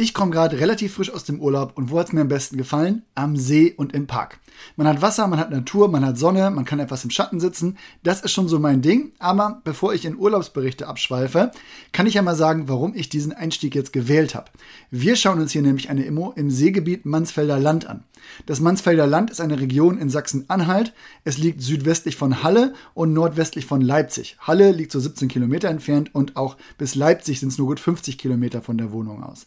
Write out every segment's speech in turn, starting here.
Ich komme gerade relativ frisch aus dem Urlaub und wo hat es mir am besten gefallen? Am See und im Park. Man hat Wasser, man hat Natur, man hat Sonne, man kann etwas im Schatten sitzen. Das ist schon so mein Ding. Aber bevor ich in Urlaubsberichte abschweife, kann ich ja mal sagen, warum ich diesen Einstieg jetzt gewählt habe. Wir schauen uns hier nämlich eine Immo im Seegebiet Mansfelder Land an. Das Mansfelder Land ist eine Region in Sachsen-Anhalt. Es liegt südwestlich von Halle und nordwestlich von Leipzig. Halle liegt so 17 Kilometer entfernt und auch bis Leipzig sind es nur gut 50 Kilometer von der Wohnung aus.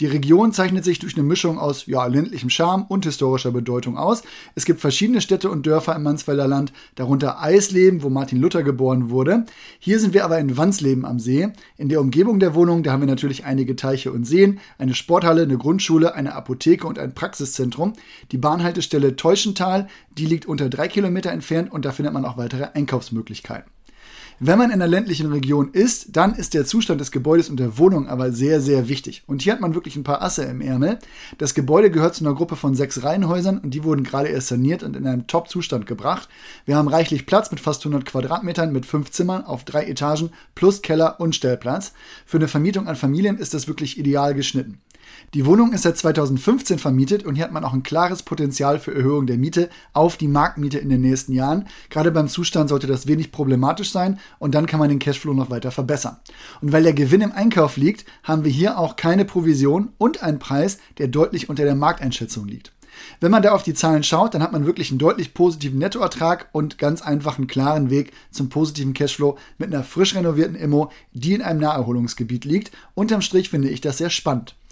Die Region zeichnet sich durch eine Mischung aus ja, ländlichem Charme und historischer Bedeutung aus. Es gibt verschiedene Städte und Dörfer im Mansfelder Land, darunter Eisleben, wo Martin Luther geboren wurde. Hier sind wir aber in Wansleben am See. In der Umgebung der Wohnung, da haben wir natürlich einige Teiche und Seen, eine Sporthalle, eine Grundschule, eine Apotheke und ein Praxiszentrum. Die Bahnhaltestelle Teuschental, die liegt unter drei Kilometer entfernt und da findet man auch weitere Einkaufsmöglichkeiten. Wenn man in einer ländlichen Region ist, dann ist der Zustand des Gebäudes und der Wohnung aber sehr, sehr wichtig. Und hier hat man wirklich ein paar Asse im Ärmel. Das Gebäude gehört zu einer Gruppe von sechs Reihenhäusern und die wurden gerade erst saniert und in einem Top-Zustand gebracht. Wir haben reichlich Platz mit fast 100 Quadratmetern mit fünf Zimmern auf drei Etagen plus Keller und Stellplatz. Für eine Vermietung an Familien ist das wirklich ideal geschnitten. Die Wohnung ist seit 2015 vermietet und hier hat man auch ein klares Potenzial für Erhöhung der Miete auf die Marktmiete in den nächsten Jahren. Gerade beim Zustand sollte das wenig problematisch sein und dann kann man den Cashflow noch weiter verbessern. Und weil der Gewinn im Einkauf liegt, haben wir hier auch keine Provision und einen Preis, der deutlich unter der Markteinschätzung liegt. Wenn man da auf die Zahlen schaut, dann hat man wirklich einen deutlich positiven Nettoertrag und ganz einfach einen klaren Weg zum positiven Cashflow mit einer frisch renovierten Immo, die in einem Naherholungsgebiet liegt. Unterm Strich finde ich das sehr spannend.